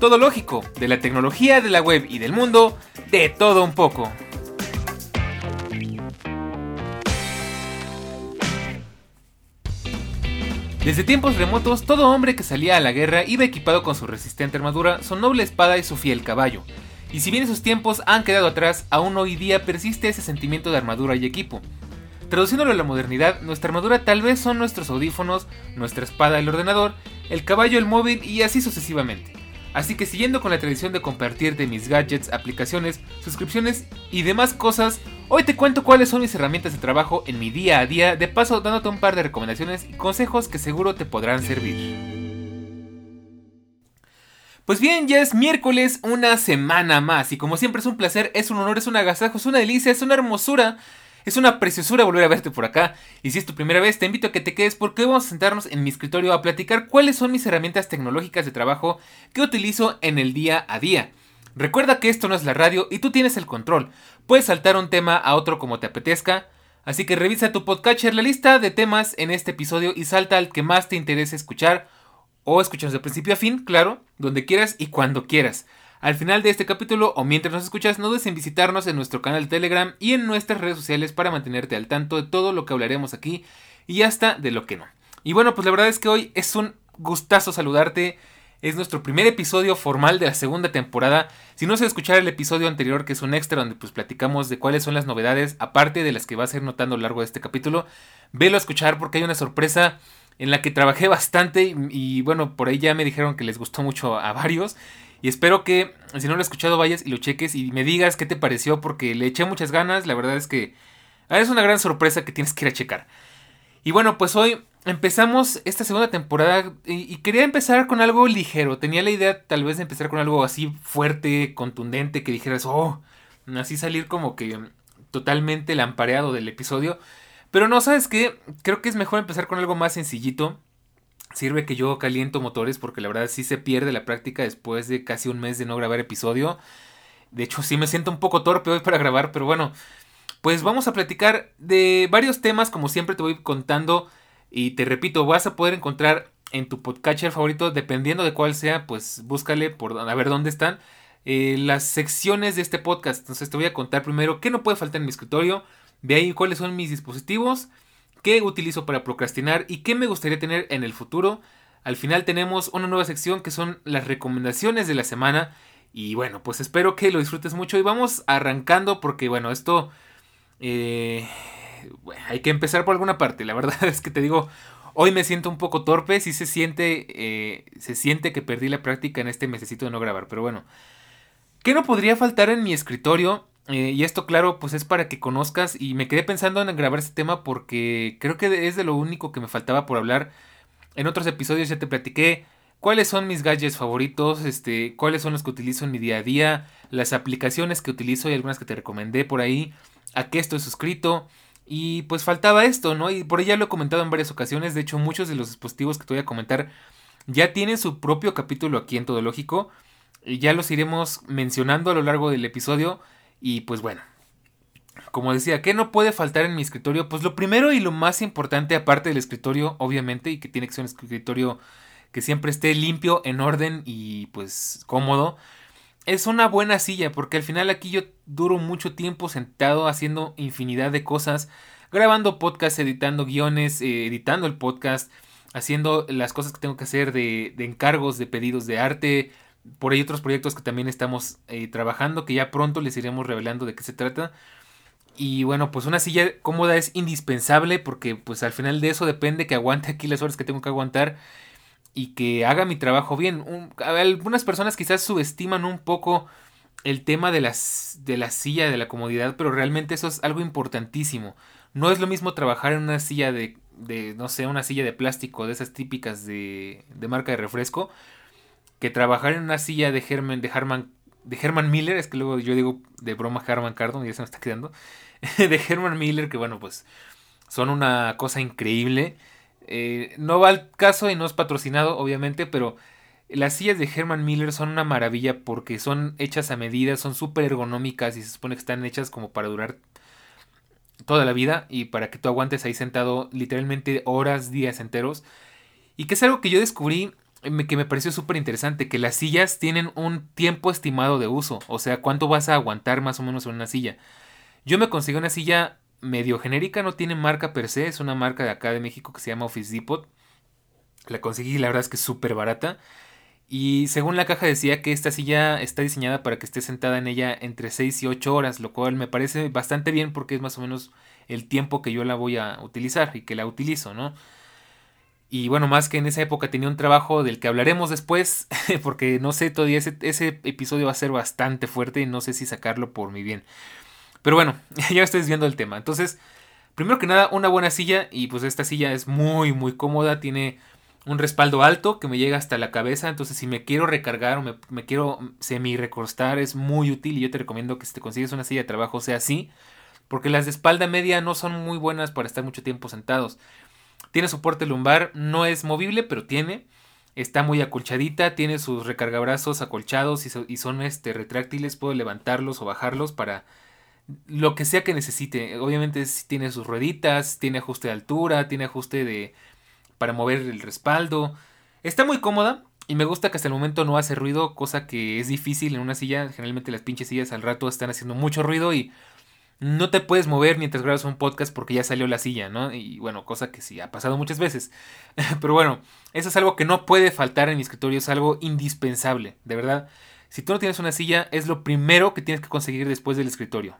Todo lógico, de la tecnología, de la web y del mundo, de todo un poco. Desde tiempos remotos, todo hombre que salía a la guerra iba equipado con su resistente armadura, su noble espada y su fiel caballo. Y si bien esos tiempos han quedado atrás, aún hoy día persiste ese sentimiento de armadura y equipo. Traduciéndolo a la modernidad, nuestra armadura tal vez son nuestros audífonos, nuestra espada el ordenador, el caballo el móvil y así sucesivamente. Así que siguiendo con la tradición de compartir de mis gadgets, aplicaciones, suscripciones y demás cosas, hoy te cuento cuáles son mis herramientas de trabajo en mi día a día, de paso dándote un par de recomendaciones y consejos que seguro te podrán servir. Pues bien, ya es miércoles, una semana más, y como siempre es un placer, es un honor, es un agasajo, es una delicia, es una hermosura es una preciosura volver a verte por acá. Y si es tu primera vez, te invito a que te quedes porque hoy vamos a sentarnos en mi escritorio a platicar cuáles son mis herramientas tecnológicas de trabajo que utilizo en el día a día. Recuerda que esto no es la radio y tú tienes el control. Puedes saltar un tema a otro como te apetezca. Así que revisa tu podcatcher, la lista de temas en este episodio y salta al que más te interese escuchar. O escuchamos de principio a fin, claro, donde quieras y cuando quieras. Al final de este capítulo o mientras nos escuchas, no dudes en visitarnos en nuestro canal de Telegram y en nuestras redes sociales para mantenerte al tanto de todo lo que hablaremos aquí y hasta de lo que no. Y bueno, pues la verdad es que hoy es un gustazo saludarte. Es nuestro primer episodio formal de la segunda temporada. Si no se escuchar el episodio anterior, que es un extra donde pues platicamos de cuáles son las novedades, aparte de las que vas a ir notando a lo largo de este capítulo, velo a escuchar porque hay una sorpresa en la que trabajé bastante y, y bueno, por ahí ya me dijeron que les gustó mucho a varios. Y espero que, si no lo has escuchado, vayas y lo cheques y me digas qué te pareció, porque le eché muchas ganas. La verdad es que ah, es una gran sorpresa que tienes que ir a checar. Y bueno, pues hoy empezamos esta segunda temporada y, quería empezar con algo ligero. Tenía la idea tal vez de empezar con algo así fuerte, contundente, que dijeras, oh, así salir como que totalmente lampareado del episodio. Pero no, ¿sabes qué? Creo que es mejor empezar con algo más sencillito sirve que yo caliento motores porque la verdad sí se pierde la práctica después de casi un mes de no grabar episodio. De hecho sí me siento un poco torpe hoy para grabar, pero bueno, pues vamos a platicar de varios temas como siempre te voy contando y te repito, vas a poder encontrar en tu podcatcher favorito, dependiendo de cuál sea, pues búscale por a ver dónde están eh, las secciones de este podcast. Entonces te voy a contar primero qué no puede faltar en mi escritorio, de ahí cuáles son mis dispositivos qué utilizo para procrastinar y qué me gustaría tener en el futuro. Al final tenemos una nueva sección que son las recomendaciones de la semana. Y bueno, pues espero que lo disfrutes mucho y vamos arrancando porque bueno, esto... Eh, hay que empezar por alguna parte. La verdad es que te digo, hoy me siento un poco torpe. Sí se siente, eh, se siente que perdí la práctica en este mesecito de no grabar. Pero bueno, ¿qué no podría faltar en mi escritorio? Eh, y esto, claro, pues es para que conozcas. Y me quedé pensando en grabar este tema porque creo que es de lo único que me faltaba por hablar. En otros episodios ya te platiqué cuáles son mis gadgets favoritos, este, cuáles son los que utilizo en mi día a día, las aplicaciones que utilizo y algunas que te recomendé por ahí, a qué estoy suscrito. Y pues faltaba esto, ¿no? Y por ahí ya lo he comentado en varias ocasiones. De hecho, muchos de los dispositivos que te voy a comentar ya tienen su propio capítulo aquí en Todo Lógico. Y ya los iremos mencionando a lo largo del episodio. Y pues bueno, como decía, ¿qué no puede faltar en mi escritorio? Pues lo primero y lo más importante, aparte del escritorio, obviamente, y que tiene que ser un escritorio que siempre esté limpio, en orden y pues cómodo, es una buena silla, porque al final aquí yo duro mucho tiempo sentado haciendo infinidad de cosas, grabando podcast, editando guiones, eh, editando el podcast, haciendo las cosas que tengo que hacer de, de encargos, de pedidos de arte, por ahí otros proyectos que también estamos eh, trabajando, que ya pronto les iremos revelando de qué se trata. Y bueno, pues una silla cómoda es indispensable porque pues al final de eso depende que aguante aquí las horas que tengo que aguantar y que haga mi trabajo bien. algunas personas quizás subestiman un poco el tema de, las, de la silla, de la comodidad, pero realmente eso es algo importantísimo. No es lo mismo trabajar en una silla de, de no sé, una silla de plástico, de esas típicas de, de marca de refresco, que trabajar en una silla de Herman, de de Miller, es que luego yo digo de broma Herman Cardon, ya se me está quedando, de Herman Miller, que bueno, pues son una cosa increíble. Eh, no va al caso y no es patrocinado, obviamente, pero las sillas de Herman Miller son una maravilla porque son hechas a medida, son súper ergonómicas y se supone que están hechas como para durar toda la vida y para que tú aguantes ahí sentado literalmente horas, días enteros. Y que es algo que yo descubrí que me pareció súper interesante, que las sillas tienen un tiempo estimado de uso, o sea, cuánto vas a aguantar más o menos en una silla. Yo me conseguí una silla medio genérica, no tiene marca per se, es una marca de acá de México que se llama Office Depot. La conseguí, la verdad es que es súper barata. Y según la caja decía que esta silla está diseñada para que esté sentada en ella entre 6 y 8 horas, lo cual me parece bastante bien porque es más o menos el tiempo que yo la voy a utilizar y que la utilizo, ¿no? Y bueno, más que en esa época tenía un trabajo del que hablaremos después, porque no sé, todavía ese, episodio va a ser bastante fuerte y no sé si sacarlo por mi bien. Pero bueno, ya estoy desviando el tema. Entonces, primero que nada, una buena silla y pues esta silla es muy, muy cómoda, tiene un respaldo alto que me llega hasta la cabeza. Entonces, si me quiero recargar o me, quiero semi recostar, es muy útil. Y yo te recomiendo que si te consigues una silla de trabajo sea así. Porque las de espalda media no son muy buenas para estar mucho tiempo sentados. Tiene soporte lumbar, no es movible, pero tiene. Está muy acolchadita, tiene sus recargabrazos acolchados y, son este, retráctiles. Puedo levantarlos o bajarlos para lo que sea que necesite. Obviamente tiene sus rueditas, tiene ajuste de altura, tiene ajuste de para mover el respaldo. Está muy cómoda y me gusta que hasta el momento no hace ruido, cosa que es difícil en una silla. Generalmente las pinches sillas al rato están haciendo mucho ruido y no te puedes mover mientras grabas un podcast porque ya salió la silla, ¿no? Y bueno, cosa que sí ha pasado muchas veces. Pero bueno, eso es algo que no puede faltar en mi escritorio, es algo indispensable, de verdad. Si tú no tienes una silla, es lo primero que tienes que conseguir después del escritorio.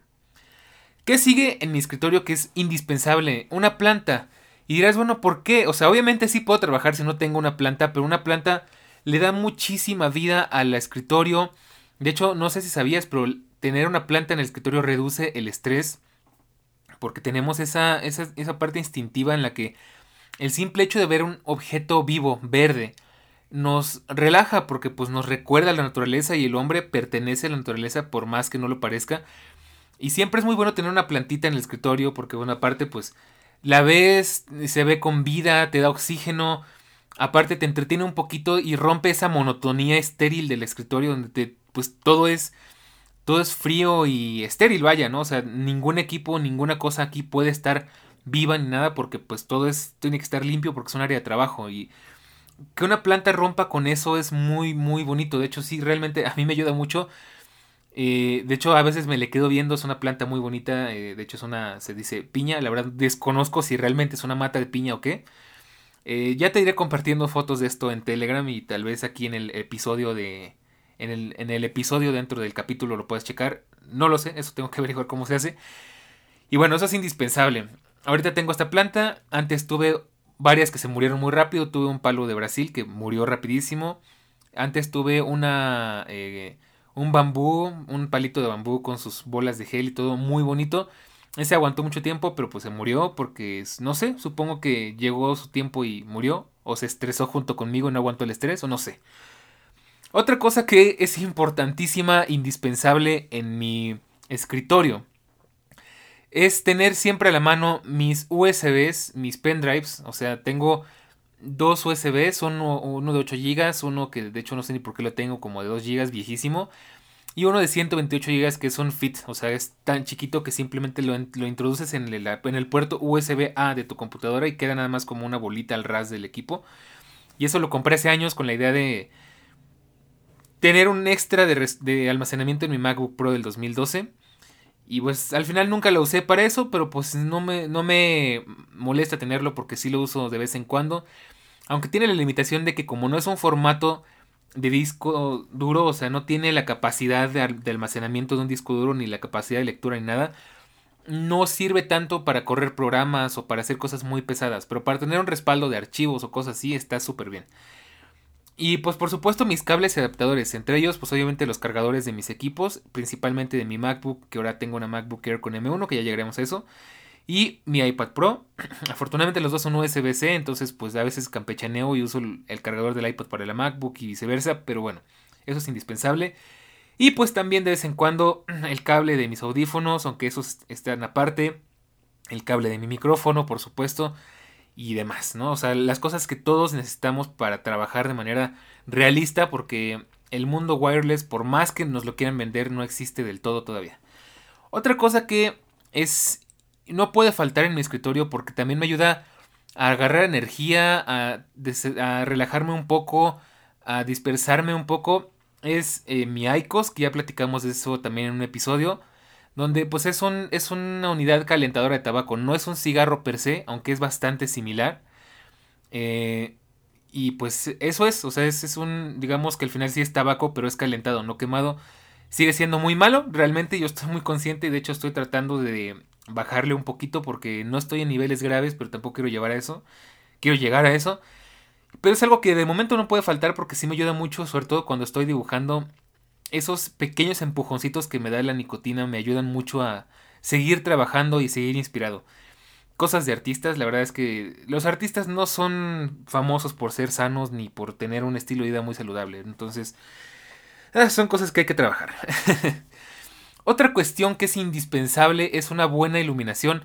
¿Qué sigue en mi escritorio que es indispensable? Una planta. Y dirás, bueno, ¿por qué? O sea, obviamente sí puedo trabajar si no tengo una planta, pero una planta le da muchísima vida al escritorio. De hecho, no sé si sabías, pero tener una planta en el escritorio reduce el estrés. Porque tenemos esa, esa, esa parte instintiva en la que el simple hecho de ver un objeto vivo, verde, nos relaja porque pues nos recuerda a la naturaleza y el hombre pertenece a la naturaleza por más que no lo parezca. Y siempre es muy bueno tener una plantita en el escritorio porque, bueno, aparte, pues la ves, se ve con vida, te da oxígeno, aparte te entretiene un poquito y rompe esa monotonía estéril del escritorio donde te, pues todo es, todo es frío y estéril, vaya, ¿no? O sea, ningún equipo, ninguna cosa aquí puede estar viva ni nada porque pues todo es, tiene que estar limpio porque es un área de trabajo y que una planta rompa con eso es muy, muy bonito. De hecho, sí, realmente a mí me ayuda mucho eh, de hecho, a veces me le quedo viendo, es una planta muy bonita. Eh, de hecho, es una, se dice piña. La verdad, desconozco si realmente es una mata de piña o qué. Eh, ya te iré compartiendo fotos de esto en Telegram y tal vez aquí en el episodio de. En el, en el episodio dentro del capítulo lo puedes checar. No lo sé, eso tengo que averiguar cómo se hace. Y bueno, eso es indispensable. Ahorita tengo esta planta. Antes tuve varias que se murieron muy rápido. Tuve un palo de Brasil que murió rapidísimo. Antes tuve una un bambú, un palito de bambú con sus bolas de gel y todo muy bonito. Ese aguantó mucho tiempo, pero pues se murió porque, no sé, supongo que llegó su tiempo y murió, o se estresó junto conmigo y no aguantó el estrés, o no sé. Otra cosa que es importantísima, indispensable en mi escritorio, es tener siempre a la mano mis USBs, mis pendrives, o sea, tengo dos USBs, uno, uno de 8 GB, uno que de hecho no sé ni por qué lo tengo como de 2 GB, viejísimo, y uno de 128 GB que es un fit, o sea, es tan chiquito que simplemente lo, introduces en el, en el puerto USB-A de tu computadora y queda nada más como una bolita al ras del equipo. Y eso lo compré hace años con la idea de tener un extra de, de almacenamiento en mi MacBook Pro del 2012. Y pues al final nunca lo usé para eso, pero pues no me, no me molesta tenerlo porque sí lo uso de vez en cuando. Aunque tiene la limitación de que como no es un formato de disco duro, o sea, no tiene la capacidad de, almacenamiento de un disco duro, ni la capacidad de lectura, ni nada, no sirve tanto para correr programas o para hacer cosas muy pesadas, pero para tener un respaldo de archivos o cosas así está súper bien. Y pues por supuesto mis cables y adaptadores, entre ellos pues obviamente los cargadores de mis equipos, principalmente de mi MacBook, que ahora tengo una MacBook Air con M1, que ya llegaremos a eso y mi iPad Pro. Afortunadamente los dos son USB-C, entonces pues a veces campechaneo y uso el cargador del iPad para la MacBook y viceversa, pero bueno, eso es indispensable. Y pues también de vez en cuando el cable de mis audífonos, aunque esos están aparte. El cable de mi micrófono, por supuesto. Y demás, ¿no? O sea, las cosas que todos necesitamos para trabajar de manera realista. Porque el mundo wireless, por más que nos lo quieran vender, no existe del todo todavía. Otra cosa que es... No puede faltar en mi escritorio porque también me ayuda a agarrar energía, a, relajarme un poco, a dispersarme un poco es eh, mi ICOS, que ya platicamos de eso también en un episodio, donde pues es, un, es una unidad calentadora de tabaco, no es un cigarro per se, aunque es bastante similar. Eh, y pues eso es, o sea, es, es, un, digamos que al final sí es tabaco, pero es calentado, no quemado. Sigue siendo muy malo, realmente yo estoy muy consciente y de hecho estoy tratando de bajarle un poquito porque no estoy en niveles graves, pero tampoco quiero llevar a eso. Quiero llegar a eso. Pero es algo que de momento no puede faltar porque sí me ayuda mucho, sobre todo cuando estoy dibujando. Esos pequeños empujoncitos que me da la nicotina me ayudan mucho a seguir trabajando y seguir inspirado. Cosas de artistas, la verdad es que los artistas no son famosos por ser sanos ni por tener un estilo de vida muy saludable. Entonces, ah, son cosas que hay que trabajar. Otra cuestión que es indispensable es una buena iluminación.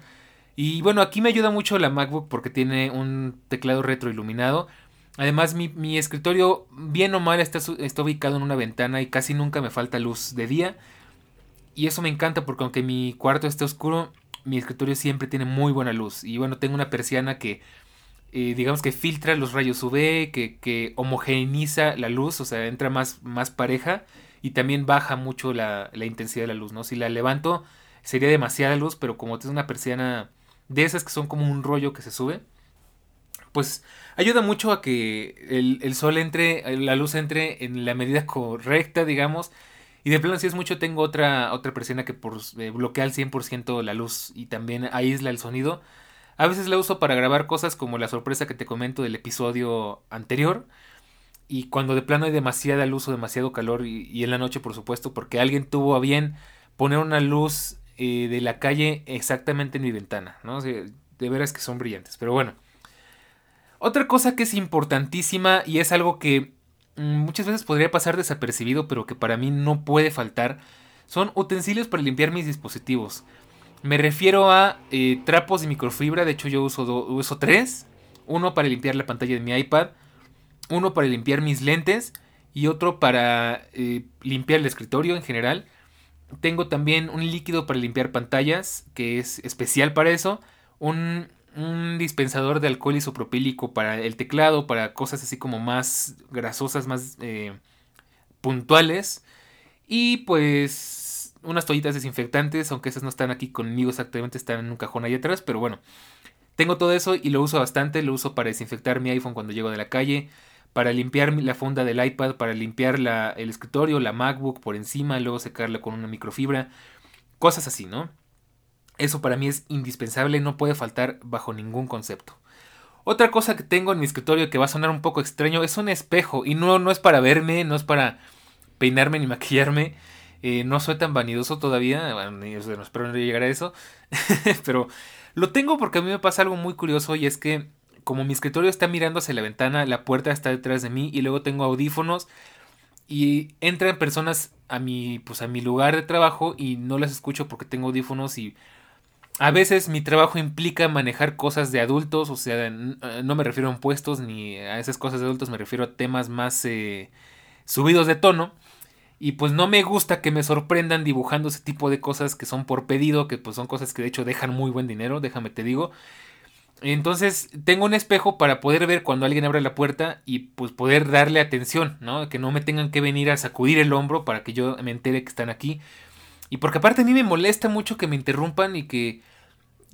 Y bueno, aquí me ayuda mucho la MacBook porque tiene un teclado retroiluminado. Además, mi, escritorio, bien o mal, está, está, ubicado en una ventana y casi nunca me falta luz de día. Y eso me encanta porque aunque mi cuarto esté oscuro, mi escritorio siempre tiene muy buena luz. Y bueno, tengo una persiana que, eh, digamos que filtra los rayos UV, que, que homogeneiza la luz, o sea, entra más, más pareja y también baja mucho la, la, intensidad de la luz, ¿no? Si la levanto sería demasiada luz, pero como es una persiana de esas que son como un rollo que se sube, pues ayuda mucho a que el, sol entre, la luz entre en la medida correcta, digamos. Y de plano, si es mucho, tengo otra, otra persiana que por, eh, bloquea al 100% la luz y también aísla el sonido. A veces la uso para grabar cosas como la sorpresa que te comento del episodio anterior. Y cuando de plano hay demasiada luz o demasiado calor, y, en la noche, por supuesto, porque alguien tuvo a bien poner una luz eh, de la calle exactamente en mi ventana, ¿no? de veras que son brillantes. Pero bueno. Otra cosa que es importantísima y es algo que mm, muchas veces podría pasar desapercibido, pero que para mí no puede faltar, son utensilios para limpiar mis dispositivos. Me refiero a eh, trapos de microfibra, de hecho yo uso, uso tres. Uno para limpiar la pantalla de mi iPad, uno para limpiar mis lentes y otro para eh, limpiar el escritorio en general. Tengo también un líquido para limpiar pantallas, que es especial para eso. Un un dispensador de alcohol isopropílico para el teclado, para cosas así como más grasosas, más eh, puntuales. Y pues unas toallitas desinfectantes, aunque esas no están aquí conmigo exactamente, están en un cajón ahí atrás, pero bueno. Tengo todo eso y lo uso bastante, lo uso para desinfectar mi iPhone cuando llego de la calle, para limpiar la funda del iPad, para limpiar el escritorio, la MacBook por encima, luego secarla con una microfibra, cosas así, ¿no? Eso para mí es indispensable, no puede faltar bajo ningún concepto. Otra cosa que tengo en mi escritorio que va a sonar un poco extraño es un espejo. Y no, no es para verme, no es para peinarme ni maquillarme. Eh, no soy tan vanidoso todavía. Bueno, no espero no llegar a eso. Pero lo tengo porque a mí me pasa algo muy curioso y es que como mi escritorio está mirando hacia la ventana, la puerta está detrás de mí y luego tengo audífonos y entran personas a mi pues a mi lugar de trabajo y no las escucho porque tengo audífonos y a veces mi trabajo implica manejar cosas de adultos, o sea, eh, no me refiero a impuestos ni a esas cosas de adultos, me refiero a temas más eh, subidos de tono. Y pues no me gusta que me sorprendan dibujando ese tipo de cosas que son por pedido, que pues son cosas que de hecho dejan muy buen dinero, déjame te digo. Entonces tengo un espejo para poder ver cuando alguien abre la puerta y pues poder darle atención, ¿no? Que no me tengan que venir a sacudir el hombro para que yo me entere que están aquí. Y porque aparte a mí me molesta mucho que me interrumpan y que,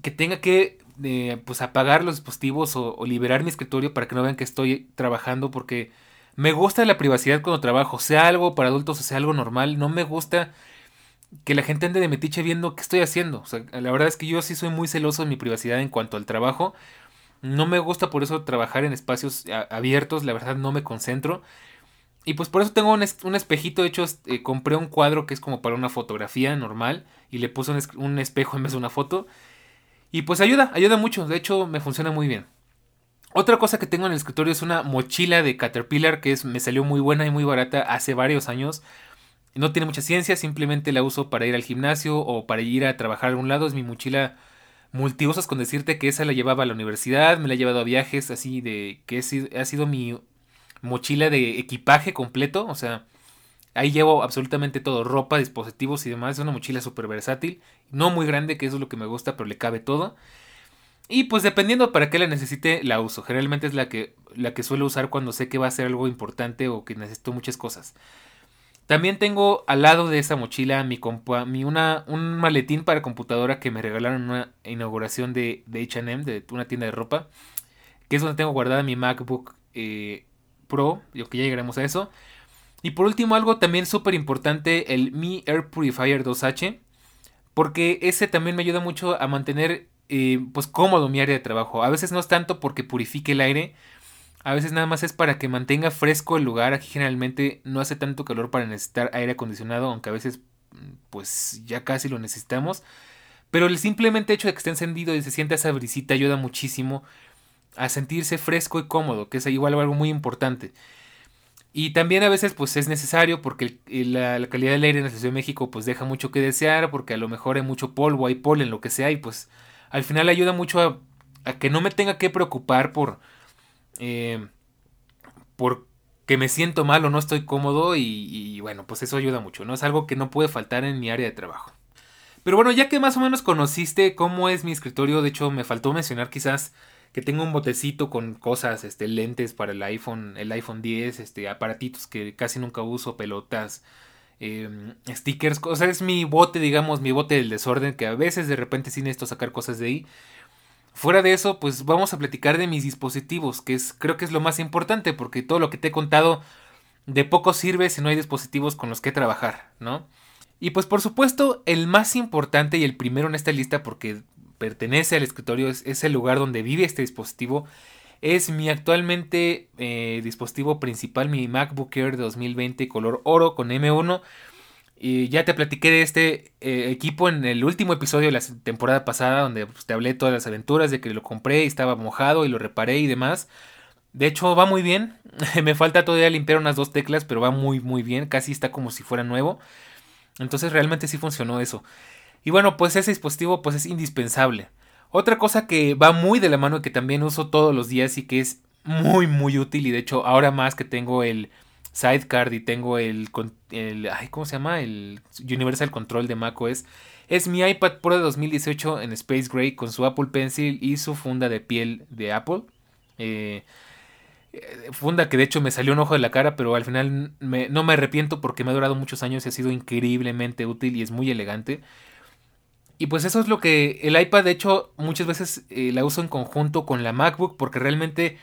que tenga que eh, pues apagar los dispositivos o, liberar mi escritorio para que no vean que estoy trabajando porque me gusta la privacidad cuando trabajo, sea algo para adultos o sea algo normal, no me gusta que la gente ande de metiche viendo qué estoy haciendo. O sea, la verdad es que yo sí soy muy celoso de mi privacidad en cuanto al trabajo. No me gusta por eso trabajar en espacios abiertos, la verdad no me concentro. Y pues por eso tengo un, espejito, de hecho eh, compré un cuadro que es como para una fotografía normal y le puse un, espejo en vez de una foto. Y pues ayuda, ayuda mucho, de hecho me funciona muy bien. Otra cosa que tengo en el escritorio es una mochila de Caterpillar que es, me salió muy buena y muy barata hace varios años. No tiene mucha ciencia, simplemente la uso para ir al gimnasio o para ir a trabajar a algún lado. Es mi mochila multiusos con decirte que esa la llevaba a la universidad, me la he llevado a viajes así de que ha sido mi mochila de equipaje completo, o sea, ahí llevo absolutamente todo, ropa, dispositivos y demás, es una mochila súper versátil, no muy grande, que eso es lo que me gusta, pero le cabe todo. Y pues dependiendo para qué la necesite, la uso. Generalmente es la que, la que suelo usar cuando sé que va a ser algo importante o que necesito muchas cosas. También tengo al lado de esa mochila mi, mi una, un maletín para computadora que me regalaron en una inauguración de, de HM, de una tienda de ropa. Que es donde tengo guardada mi MacBook eh, Pro, yo que ya llegaremos a eso. Y por último, algo también súper importante, el Mi Air Purifier 2H. Porque ese también me ayuda mucho a mantener eh, pues cómodo mi área de trabajo. A veces no es tanto porque purifique el aire, a veces nada más es para que mantenga fresco el lugar. Aquí generalmente no hace tanto calor para necesitar aire acondicionado, aunque a veces pues ya casi lo necesitamos. Pero el simplemente hecho de que esté encendido y se sienta esa brisita ayuda muchísimo a sentirse fresco y cómodo, que es igual algo muy importante. Y también a veces pues es necesario porque la, calidad del aire en la Ciudad de México pues deja mucho que desear, porque a lo mejor hay mucho polvo, hay polen, lo que sea, y pues al final ayuda mucho a que no me tenga que preocupar por eh, porque me siento mal o no estoy cómodo y, bueno, pues eso ayuda mucho, ¿no? Es algo que no puede faltar en mi área de trabajo. Pero bueno, ya que más o menos conociste cómo es mi escritorio, de hecho me faltó mencionar quizás que tengo un botecito con cosas, este, lentes para el iPhone, el iPhone 10, este, aparatitos que casi nunca uso, pelotas, em, stickers, o sea, es mi bote, digamos, mi bote del desorden, que a veces de repente sí necesito sacar cosas de ahí. Fuera de eso, pues vamos a platicar de mis dispositivos, que es creo que es lo más importante, porque todo lo que te he contado de poco sirve si no hay dispositivos con los que trabajar, ¿no? Y pues por supuesto, el más importante y el primero en esta lista, porque pertenece al escritorio, es, el lugar donde vive este dispositivo, es mi actualmente eh, dispositivo principal, mi MacBook Air 2020 color oro con M1 y ya te platiqué de este eh, equipo en el último episodio de la temporada pasada, donde pues, te hablé todas las aventuras, de que lo compré y estaba mojado y lo reparé y demás. De hecho, va muy bien. Me falta todavía limpiar unas dos teclas, pero va muy, muy bien. Casi está como si fuera nuevo. Entonces realmente sí funcionó eso. Y bueno, pues ese dispositivo pues es indispensable. Otra cosa que va muy de la mano y que también uso todos los días y que es muy, muy útil. Y de hecho, ahora más que tengo el Sidecar y tengo el, el ¿cómo se llama? El Universal Control de macOS. Es mi iPad Pro de 2018 en Space Gray con su Apple Pencil y su funda de piel de Apple. Eh, funda que de hecho me salió un ojo de la cara, pero al final no me arrepiento porque me ha durado muchos años y ha sido increíblemente útil y es muy elegante. Y pues eso es lo que el iPad, de hecho, muchas veces eh, la uso en conjunto con la MacBook porque realmente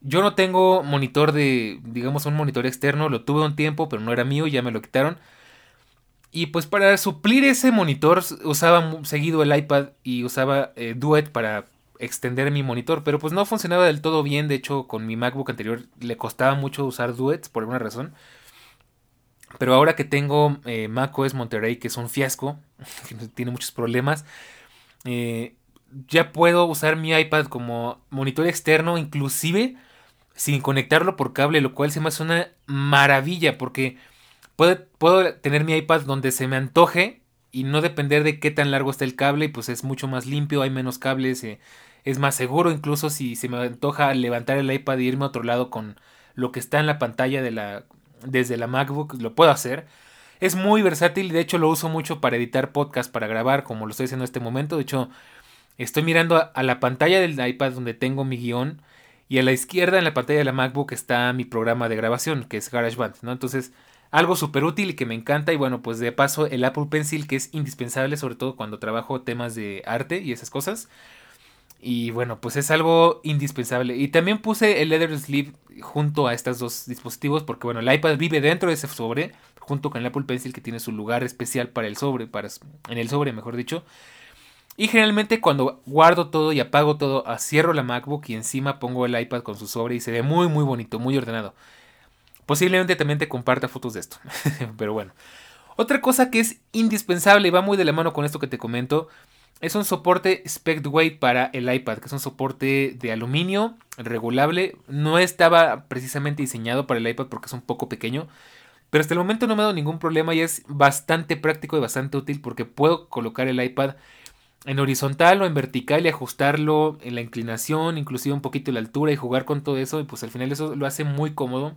yo no tengo monitor de, digamos, un monitor externo, lo tuve un tiempo, pero no era mío, ya me lo quitaron. Y pues para suplir ese monitor usaba seguido el iPad y usaba eh, Duet para extender mi monitor, pero pues no funcionaba del todo bien, de hecho con mi MacBook anterior le costaba mucho usar Duet por alguna razón. Pero ahora que tengo eh, macOS Monterey, que es un fiasco, que tiene muchos problemas, eh, ya puedo usar mi iPad como monitor externo, inclusive sin conectarlo por cable, lo cual se me hace una maravilla porque puedo, puedo tener mi iPad donde se me antoje y no depender de qué tan largo está el cable, pues es mucho más limpio, hay menos cables, eh, es más seguro incluso si se me antoja levantar el iPad e irme a otro lado con lo que está en la pantalla de la desde la MacBook, lo puedo hacer. Es muy versátil, de hecho lo uso mucho para editar podcast, para grabar, como lo estoy haciendo en este momento. De hecho, estoy mirando a la pantalla del iPad donde tengo mi guion y a la izquierda en la pantalla de la MacBook está mi programa de grabación, que es GarageBand, ¿no? Entonces, algo súper útil y que me encanta. Y bueno, pues de paso el Apple Pencil, que es indispensable, sobre todo cuando trabajo temas de arte y esas cosas. Y bueno, pues es algo indispensable. Y también puse el Leather Sleeve junto a estos dos dispositivos, porque bueno, el iPad vive dentro de ese sobre, junto con el Apple Pencil, que tiene su lugar especial para el sobre, para, en el sobre, mejor dicho. Y generalmente cuando guardo todo y apago todo, cierro la MacBook y encima pongo el iPad con su sobre y se ve muy muy bonito, muy ordenado. Posiblemente también te comparta fotos de esto. Pero bueno. Otra cosa que es indispensable y va muy de la mano con esto que te comento es un soporte SpectWeight para el iPad, que es un soporte de aluminio regulable. No estaba precisamente diseñado para el iPad porque es un poco pequeño, Pero hasta el momento no me ha dado ningún problema y es bastante práctico y bastante útil porque puedo colocar el iPad en horizontal o en vertical y ajustarlo en la inclinación, inclusive un poquito la altura y jugar con todo eso y pues al final eso lo hace muy cómodo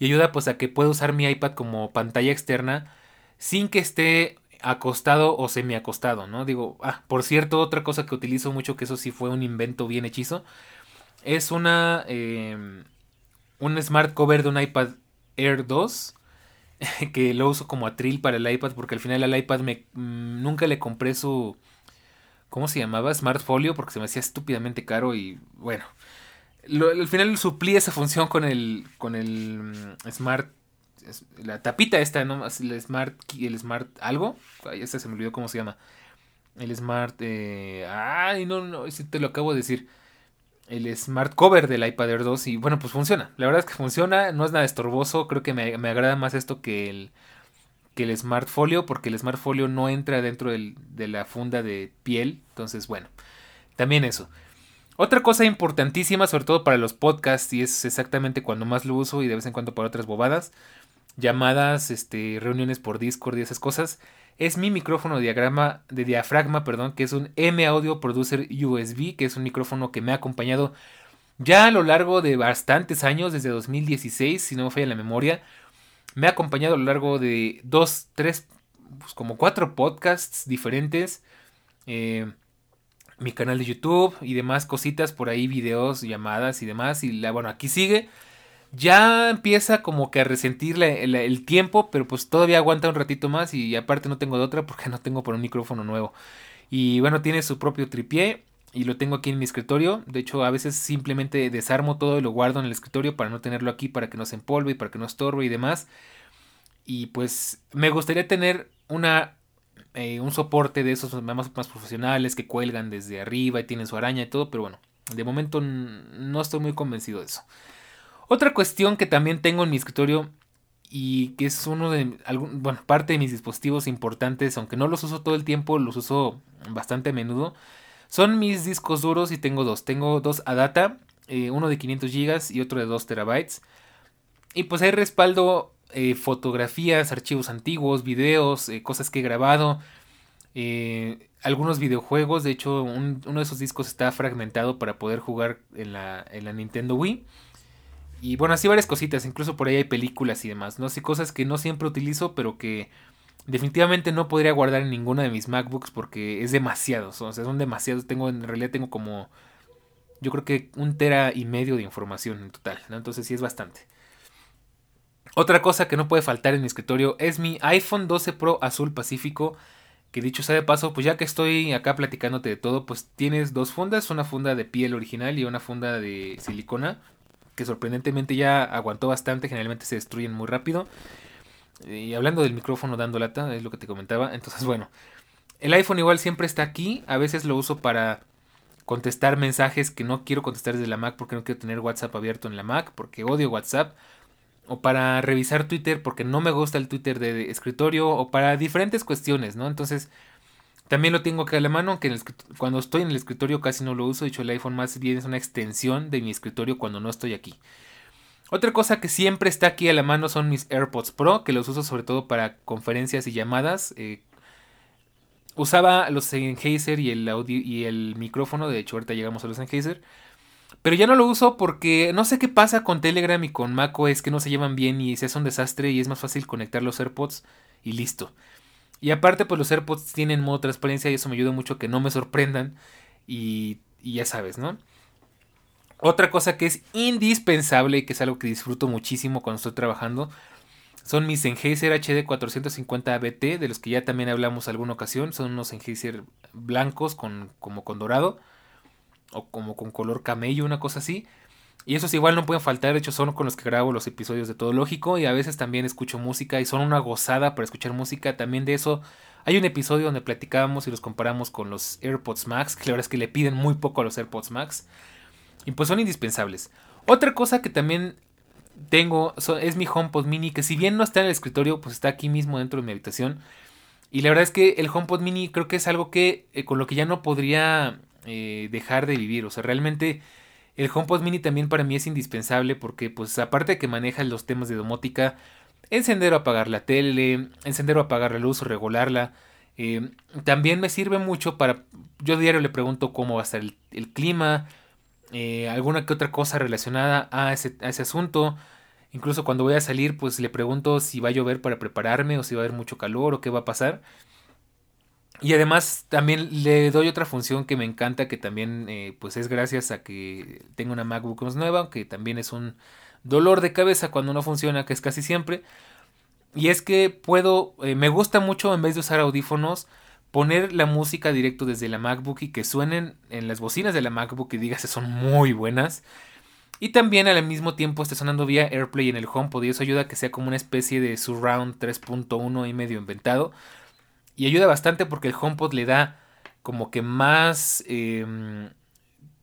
y ayuda pues a que pueda usar mi iPad como pantalla externa sin que esté acostado o semi acostado, ¿no? Digo, ah, por cierto, otra cosa que utilizo mucho, que eso sí fue un invento bien hechizo, es una, em, un smart cover de un iPad Air 2, que lo uso como atril para el iPad, porque al final al iPad me, mm, nunca le compré su, ¿cómo se llamaba? Smart Folio, porque se me hacía estúpidamente caro y bueno, al final suplí esa función con el, con el mm, La tapita esta, ¿no? El Smart, el Smart algo. Ay, este se me olvidó cómo se llama. El Smart, eh, ay, no, no, si te lo acabo de decir. El Smart Cover del iPad Air 2 y bueno, pues funciona. La verdad es que funciona, no es nada estorboso. Creo que me, agrada más esto que el, que el Smart Folio, porque el Smart Folio no entra dentro de la funda de piel. Entonces, bueno, también eso. Otra cosa importantísima, sobre todo para los podcasts, y es exactamente cuando más lo uso y de vez en cuando para otras bobadas, llamadas, este, reuniones por Discord y esas cosas, es mi micrófono diagrama, de diafragma, perdón, que es un M Audio Producer USB, que es un micrófono que me ha acompañado ya a lo largo de bastantes años, desde 2016, si no me falla la memoria. Me ha acompañado a lo largo de dos, tres, pues como cuatro podcasts diferentes. Eh, mi canal de YouTube y demás cositas por ahí, videos, llamadas y demás. Y bueno, aquí sigue ya empieza como que a resentir el, tiempo, pero pues todavía aguanta un ratito más y aparte no tengo de otra porque no tengo por un micrófono nuevo. Y bueno, tiene su propio tripié y lo tengo aquí en mi escritorio. De hecho, a veces simplemente desarmo todo y lo guardo en el escritorio para no tenerlo aquí, para que no se empolve y para que no estorbe y demás. Y pues me gustaría tener una eh, un soporte de esos más profesionales que cuelgan desde arriba y tienen su araña y todo, pero bueno, de momento no estoy muy convencido de eso. Otra cuestión que también tengo en mi escritorio y que es uno de parte de mis dispositivos importantes, aunque no los uso todo el tiempo, los uso bastante a menudo, son mis discos duros y tengo dos. Tengo dos ADATA, eh, uno de 500 GB y otro de 2 terabytes. Y pues hay respaldo eh, fotografías, archivos antiguos, videos, eh, cosas que he grabado, algunos videojuegos. De hecho, uno de esos discos está fragmentado para poder jugar en la Nintendo Wii. Y bueno, así varias cositas, incluso por ahí hay películas y demás, ¿no? Así cosas que no siempre utilizo, pero que definitivamente no podría guardar en ninguna de mis MacBooks porque es demasiado, o sea, son demasiados, tengo en realidad tengo como yo creo que un tera y medio de información en total, ¿no? Entonces sí es bastante. Otra cosa que no puede faltar en mi escritorio es mi iPhone 12 Pro Azul Pacífico, que dicho sea de paso, pues ya que estoy acá platicándote de todo, pues tienes dos fundas, una funda de piel original y una funda de silicona, que sorprendentemente ya aguantó bastante, generalmente se destruyen muy rápido. Y hablando del micrófono dando lata, es lo que te comentaba. Entonces, bueno, el iPhone igual siempre está aquí. A veces lo uso para contestar mensajes que no quiero contestar desde la Mac porque no quiero tener WhatsApp abierto en la Mac, porque odio WhatsApp. O para revisar Twitter porque no me gusta el Twitter de escritorio. O para diferentes cuestiones, ¿no? Entonces, también lo tengo aquí a la mano, aunque cuando estoy en el escritorio casi no lo uso. De hecho, el iPhone más bien es una extensión de mi escritorio cuando no estoy aquí. Otra cosa que siempre está aquí a la mano son mis AirPods Pro, que los uso sobre todo para conferencias y llamadas. Eh, usaba los Sennheiser y el, audio, y el micrófono, de hecho ahorita llegamos a los Sennheiser. Pero ya no lo uso porque no sé qué pasa con Telegram y con macOS que no se llevan bien y se hace un desastre y es más fácil conectar los AirPods y listo. Y aparte, pues los AirPods tienen modo transparencia y eso me ayuda mucho que no me sorprendan. Y, ya sabes, ¿no? Otra cosa que es indispensable y que es algo que disfruto muchísimo cuando estoy trabajando son mis Sennheiser HD 450 BT, de los que ya también hablamos alguna ocasión. Son unos Sennheiser blancos con, como con dorado o como con color camello, una cosa así. Y esos igual no pueden faltar, de hecho son con los que grabo los episodios de Todo Lógico y a veces también escucho música y son una gozada para escuchar música. También de eso hay un episodio donde platicábamos y los comparamos con los AirPods Max, que la verdad es que le piden muy poco a los AirPods Max. Y pues son indispensables. Otra cosa que también tengo es mi HomePod Mini, que si bien no está en el escritorio, pues está aquí mismo dentro de mi habitación. Y la verdad es que el HomePod Mini creo que es algo que eh, con lo que ya no podría eh, dejar de vivir. O sea, realmente el HomePod Mini también para mí es indispensable porque pues aparte de que maneja los temas de domótica, encender o apagar la tele, encender o apagar la luz o regularla. Eh, también me sirve mucho para, yo diario le pregunto cómo va a estar el, clima, eh, alguna que otra cosa relacionada a ese, a ese asunto. Incluso cuando voy a salir, pues le pregunto si va a llover para prepararme o si va a haber mucho calor o qué va a pasar. Y además también le doy otra función que me encanta, que también eh, pues es gracias a que tengo una MacBook más nueva, que también es un dolor de cabeza cuando no funciona, que es casi siempre. Y es que puedo, eh, me gusta mucho en vez de usar audífonos, poner la música directo desde la MacBook y que suenen en las bocinas de la MacBook y digas que son muy buenas. Y también al mismo tiempo esté sonando vía AirPlay en el HomePod y eso ayuda a que sea como una especie de surround 3.1 y medio inventado y ayuda bastante porque el HomePod le da como que más... Em,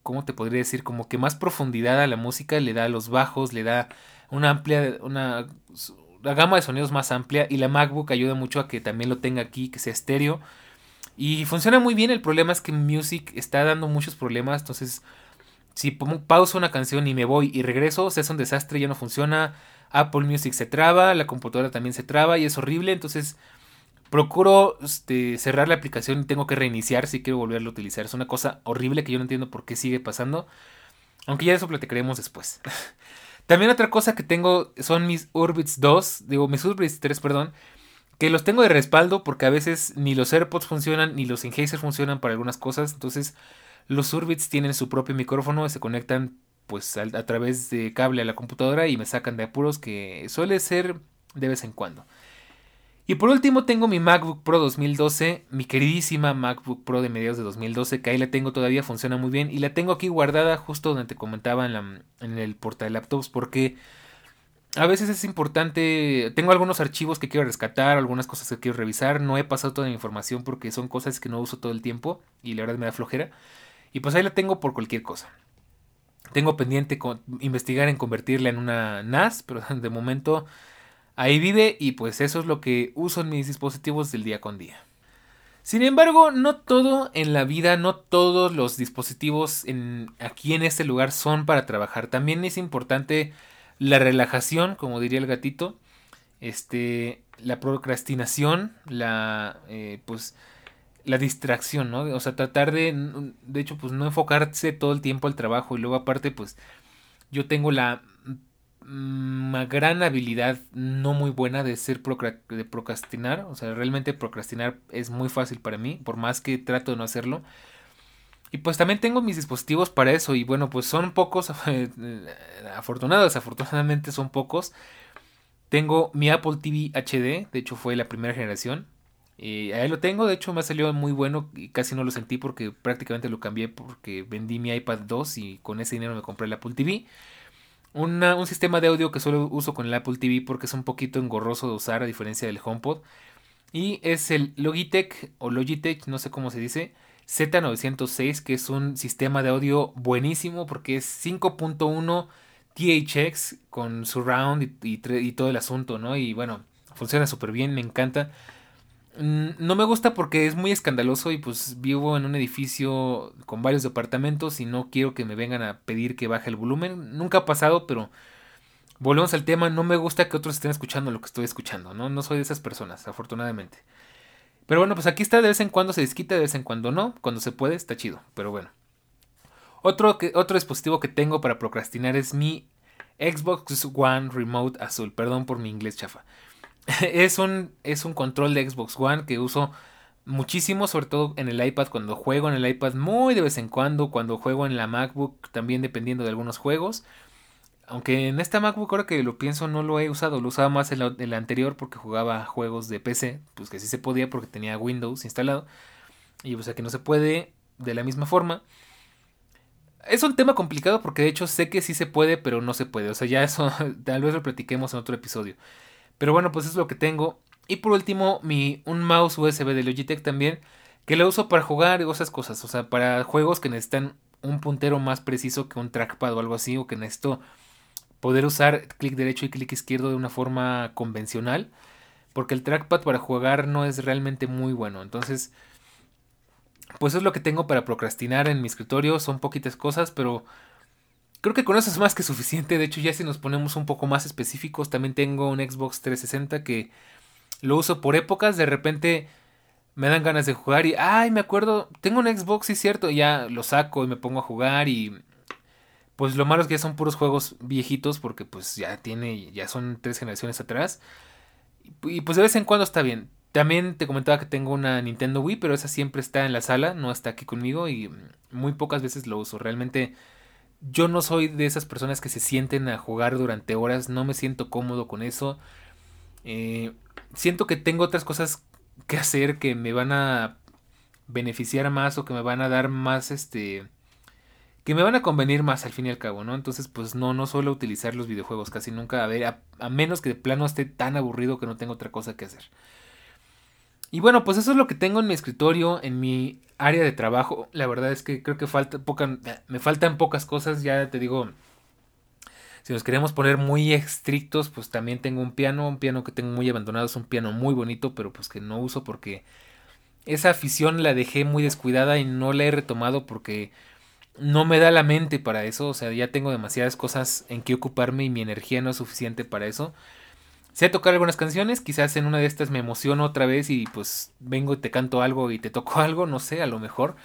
¿Cómo te podría decir? Como que más profundidad a la música, le da los bajos, le da una amplia... Una, gama de sonidos más amplia y la MacBook ayuda mucho a que también lo tenga aquí, que sea estéreo. Y funciona muy bien, el problema es que Music está dando muchos problemas, entonces si pauso una canción y me voy y regreso, o sea, es un desastre, ya no funciona. Apple Music se traba, la computadora también se traba y es horrible, entonces procuro este, cerrar la aplicación y tengo que reiniciar si quiero volverla a utilizar. Es una cosa horrible que yo no entiendo por qué sigue pasando. Aunque ya eso platicaremos después. También otra cosa que tengo son mis Urbits 2, digo mis Urbits 3, perdón, que los tengo de respaldo porque a veces ni los AirPods funcionan ni los Sennheiser funcionan para algunas cosas. Entonces los Urbits tienen su propio micrófono se conectan pues a través de cable a la computadora y me sacan de apuros que suele ser de vez en cuando. Y por último tengo mi MacBook Pro 2012, mi queridísima MacBook Pro de mediados de 2012, que ahí la tengo todavía, funciona muy bien. Y la tengo aquí guardada justo donde te comentaba en, el portal laptops, porque a veces es importante, tengo algunos archivos que quiero rescatar, algunas cosas que quiero revisar, no he pasado toda la información porque son cosas que no uso todo el tiempo y la verdad me da flojera. Y pues ahí la tengo por cualquier cosa. Tengo pendiente investigar en convertirla en una NAS, pero de momento Ahí vive y pues eso es lo que uso en mis dispositivos del día con día. Sin embargo, no todo en la vida, no todos los dispositivos aquí en este lugar son para trabajar. También es importante la relajación, como diría el gatito, este, la procrastinación, la, eh, pues, la distracción, ¿no? O sea, tratar de, de hecho, pues no enfocarse todo el tiempo al trabajo y luego aparte, pues, yo tengo la una gran habilidad no muy buena de ser de procrastinar. O sea, realmente procrastinar es muy fácil para mí, por más que trato de no hacerlo. Y pues también tengo mis dispositivos para eso. Y bueno, pues son pocos. afortunados, desafortunadamente son pocos. Tengo mi Apple TV HD. De hecho, fue la primera generación. Y ahí lo tengo. De hecho, me ha salido muy bueno. Y casi no lo sentí porque prácticamente lo cambié. Porque vendí mi iPad 2 y con ese dinero me compré el Apple TV un sistema de audio que solo uso con el Apple TV porque es un poquito engorroso de usar a diferencia del HomePod. Y es el Logitech o Logitech, no sé cómo se dice, Z906, que es un sistema de audio buenísimo porque es 5.1 THX con surround y, y, todo el asunto, ¿no? Y bueno, funciona súper bien, me encanta. No me gusta porque es muy escandaloso y pues vivo en un edificio con varios departamentos y no quiero que me vengan a pedir que baje el volumen. Nunca ha pasado, pero volvemos al tema. No me gusta que otros estén escuchando lo que estoy escuchando, ¿no? No soy de esas personas, afortunadamente. Pero bueno, pues aquí está, de vez en cuando se desquita, de vez en cuando no. Cuando se puede, está chido, pero bueno. Otro, que, otro dispositivo que tengo para procrastinar es mi Xbox One Remote Azul. Perdón por mi inglés chafa. es, un, es un control de Xbox One que uso muchísimo, sobre todo en el iPad, cuando juego en el iPad muy de vez en cuando, cuando juego en la MacBook también dependiendo de algunos juegos. Aunque en esta MacBook ahora que lo pienso no lo he usado, lo usaba más en la, anterior porque jugaba juegos de PC, pues que sí se podía porque tenía Windows instalado. Y o sea que no se puede de la misma forma. Es un tema complicado porque de hecho sé que sí se puede, pero no se puede. O sea, ya eso tal vez lo platiquemos en otro episodio. Pero bueno, pues es lo que tengo. Y por último, mi, un mouse USB de Logitech también, que lo uso para jugar y esas cosas. O sea, para juegos que necesitan un puntero más preciso que un trackpad o algo así, o que necesito poder usar clic derecho y clic izquierdo de una forma convencional. Porque el trackpad para jugar no es realmente muy bueno. Entonces, pues es lo que tengo para procrastinar en mi escritorio. Son poquitas cosas, pero creo que con eso es más que suficiente. De hecho, ya si nos ponemos un poco más específicos, también tengo un Xbox 360 que lo uso por épocas. De repente me dan ganas de jugar y, ay, me acuerdo, tengo un Xbox, sí cierto, ya lo saco y me pongo a jugar y pues lo malo es que ya son puros juegos viejitos porque pues ya tiene, ya son tres generaciones atrás. Y pues de vez en cuando está bien. También te comentaba que tengo una Nintendo Wii, pero esa siempre está en la sala, no está aquí conmigo y muy pocas veces lo uso. Realmente yo no soy de esas personas que se sienten a jugar durante horas, no me siento cómodo con eso. Eh, siento que tengo otras cosas que hacer que me van a beneficiar más o que me van a dar más este que me van a convenir más al fin y al cabo, ¿no? Entonces, pues no, no suelo utilizar los videojuegos casi nunca, a ver, a, a, menos que de plano esté tan aburrido que no tengo otra cosa que hacer. Y bueno, pues eso es lo que tengo en mi escritorio, en mi área de trabajo. La verdad es que creo que falta poca, me faltan pocas cosas, ya te digo, si nos queremos poner muy estrictos, pues también tengo un piano, un piano que tengo muy abandonado, es un piano muy bonito, pero pues que no uso porque esa afición la dejé muy descuidada y no la he retomado porque no me da la mente para eso, o sea, ya tengo demasiadas cosas en que ocuparme y mi energía no es suficiente para eso. Sé tocar algunas canciones, quizás en una de estas me emociono otra vez y pues vengo y te canto algo y te toco algo, no sé, a lo mejor.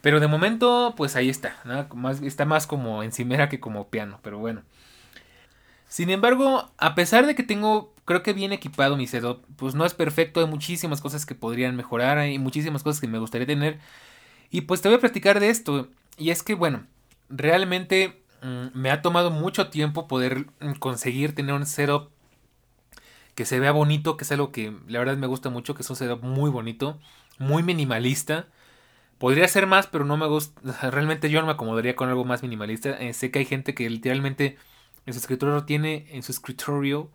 Pero de momento, pues ahí está. Más, está más como encimera que como piano, pero bueno. Sin embargo, a pesar de que tengo, creo que bien equipado mi setup, pues no es perfecto. Hay muchísimas cosas que podrían mejorar, hay muchísimas cosas que me gustaría tener. Y pues te voy a platicar de esto. Y es que, bueno, realmente mm, me ha tomado mucho tiempo poder mm, conseguir tener un setup que se vea bonito, que es algo que la verdad me gusta mucho, que es un setup muy bonito, muy minimalista. Podría ser más, pero no me gusta. Realmente yo no me acomodaría con algo más minimalista. Eh, sé que hay gente que literalmente en su escritorio tiene, en su escritorio,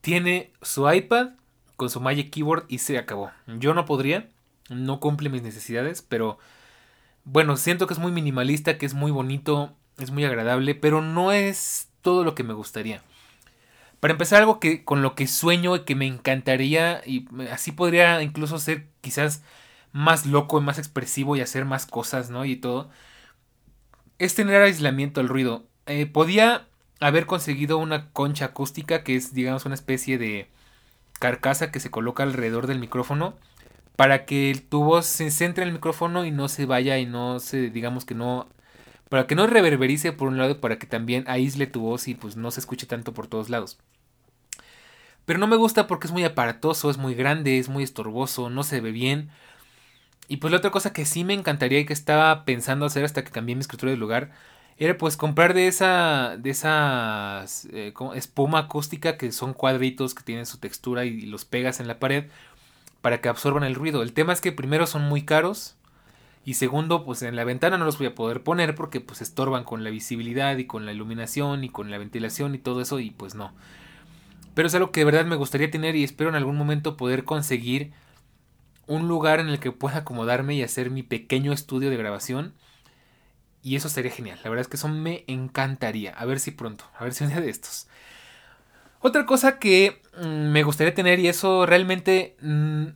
tiene su iPad con su Magic Keyboard y se acabó. Yo no podría, no cumple mis necesidades, pero bueno, siento que es muy minimalista, que es muy bonito, es muy agradable, pero no es todo lo que me gustaría. Para empezar, algo que con lo que sueño y que me encantaría, y así podría incluso ser quizás más loco y más expresivo y hacer más cosas, ¿no? Y todo. Es tener aislamiento al ruido. Eh, podía haber conseguido una concha acústica, que es, digamos, una especie de carcasa que se coloca alrededor del micrófono para que el tubo se centre en el micrófono y no se vaya y no se, digamos que no, para que no reverberice por un lado, para que también aísle tu voz y pues no se escuche tanto por todos lados. Pero no me gusta porque es muy aparatoso, es muy grande, es muy estorboso, no se ve bien. Y pues la otra cosa que sí me encantaría y que estaba pensando hacer hasta que cambié mi escritura de lugar era pues comprar de esa de esas eh, espuma acústica que son cuadritos que tienen su textura y, los pegas en la pared para que absorban el ruido. El tema es que primero son muy caros y segundo pues en la ventana no los voy a poder poner porque pues estorban con la visibilidad y con la iluminación y con la ventilación y todo eso y pues no. Pero es algo que de verdad me gustaría tener y espero en algún momento poder conseguir un lugar en el que pueda acomodarme y hacer mi pequeño estudio de grabación. Y eso sería genial. La verdad es que eso me encantaría. A ver si pronto. A ver si un de estos. Otra cosa que mm, me gustaría tener y eso realmente mm,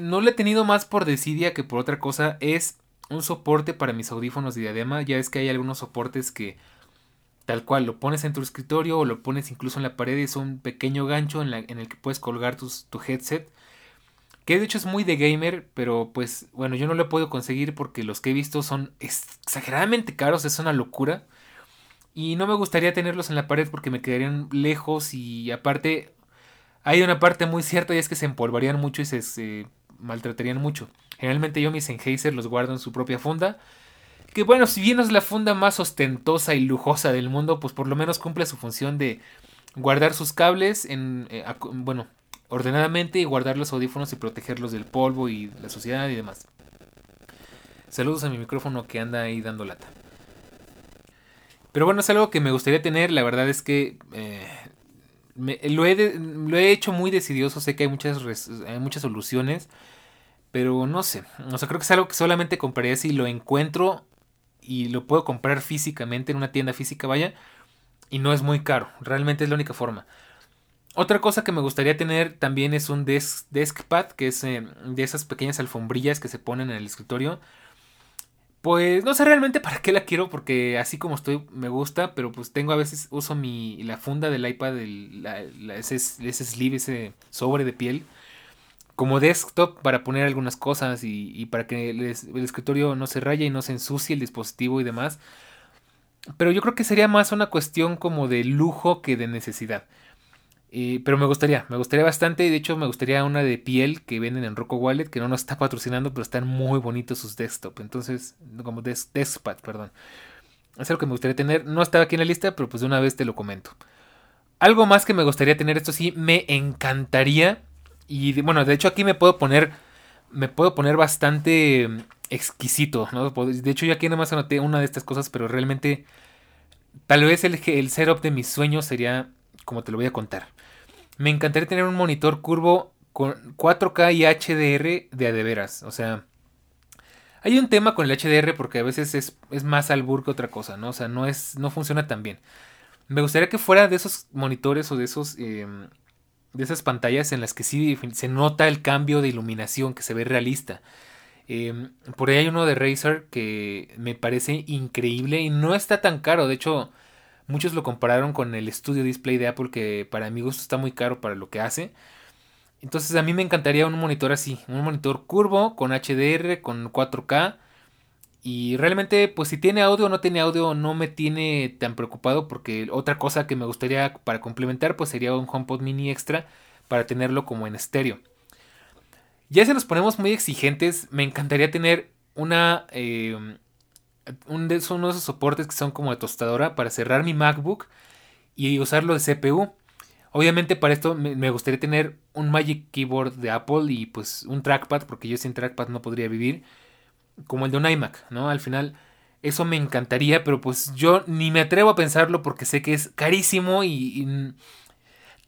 no lo he tenido más por desidia que por otra cosa es un soporte para mis audífonos de diadema. Ya es que hay algunos soportes que tal cual lo pones en tu escritorio o lo pones incluso en la pared. Es un pequeño gancho en, el que puedes colgar tu headset que de hecho es muy de gamer, pero pues bueno, yo no lo podido conseguir porque los que he visto son exageradamente caros, es una locura. Y no me gustaría tenerlos en la pared porque me quedarían lejos y aparte hay una parte muy cierta y es que se empolvarían mucho y se, maltratarían mucho. Generalmente yo mis Sennheiser los guardo en su propia funda. Que bueno, si bien es la funda más ostentosa y lujosa del mundo, pues por lo menos cumple su función de guardar sus cables en, eh, bueno, ordenadamente y guardar los audífonos y protegerlos del polvo y la suciedad y demás. Saludos a mi micrófono que anda ahí dando lata. Pero bueno, es algo que me gustaría tener. La verdad es que eh, lo, he lo, he hecho muy decidioso. Sé que hay muchas soluciones. Pero no sé. O sea, creo que es algo que solamente compraría si lo encuentro y lo puedo comprar físicamente en una tienda física, vaya. Y no es muy caro. Realmente es la única forma. Otra cosa que me gustaría tener también es un desk, pad, que es eh, de esas pequeñas alfombrillas que se ponen en el escritorio. Pues no sé realmente para qué la quiero, porque así como estoy me gusta, pero pues tengo a veces, uso mi, la funda del iPad, ese, ese sleeve, ese sobre de piel, como desktop para poner algunas cosas y, para que el, escritorio no se raye y no se ensucie el dispositivo y demás. Pero yo creo que sería más una cuestión como de lujo que de necesidad. pero me gustaría, me gustaría bastante. De hecho, me gustaría una de piel que venden en Rocco Wallet, que no nos está patrocinando, pero están muy bonitos sus desktop. Entonces, como desktop, perdón. Es algo que me gustaría tener. No estaba aquí en la lista, pero pues de una vez te lo comento. Algo más que me gustaría tener, esto sí, me encantaría y bueno, de hecho aquí me puedo poner, me puedo poner bastante mm, exquisito, ¿no? De hecho yo aquí nada más anoté una de estas cosas, pero realmente tal vez el, el setup de mis sueños sería como te lo voy a contar. Me encantaría tener un monitor curvo con 4K y HDR de adeveras, o sea... Hay un tema con el HDR porque a veces es, es más albur que otra cosa, ¿no? O sea, no, es, no funciona tan bien. Me gustaría que fuera de esos monitores o de esos em, de esas pantallas en las que sí se nota el cambio de iluminación, que se ve realista. Em, por ahí hay uno de Razer que me parece increíble y no está tan caro. De hecho, muchos lo compararon con el Studio Display de Apple, que para mi gusto está muy caro para lo que hace. Entonces a mí me encantaría un monitor así, un monitor curvo con HDR, con 4K y realmente, pues si tiene audio o no tiene audio, no me tiene tan preocupado porque otra cosa que me gustaría para complementar, pues sería un HomePod mini extra para tenerlo como en estéreo. Ya si nos ponemos muy exigentes, me encantaría tener una... Eh, un de, uno de esos soportes que son como de tostadora para cerrar mi MacBook y usarlo de CPU. Obviamente para esto me, gustaría tener un Magic Keyboard de Apple y pues un trackpad porque yo sin trackpad no podría vivir como el de un iMac, ¿no? Al final, eso me encantaría, pero pues yo ni me atrevo a pensarlo porque sé que es carísimo y,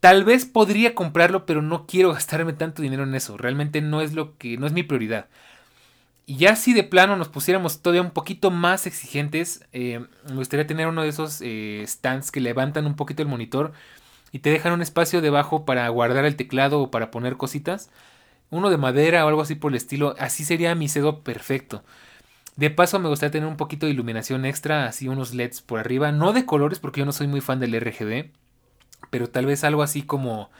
tal vez podría comprarlo, pero no quiero gastarme tanto dinero en eso. Realmente no es lo que, no es mi prioridad. Y ya si de plano nos pusiéramos todavía un poquito más exigentes, eh, me gustaría tener uno de esos eh, stands que levantan un poquito el monitor y te dejan un espacio debajo para guardar el teclado o para poner cositas uno de madera o algo así por el estilo, así sería mi cedo perfecto. De paso me gustaría tener un poquito de iluminación extra, así unos LEDs por arriba, no de colores porque yo no soy muy fan del RGB, pero tal vez algo así como,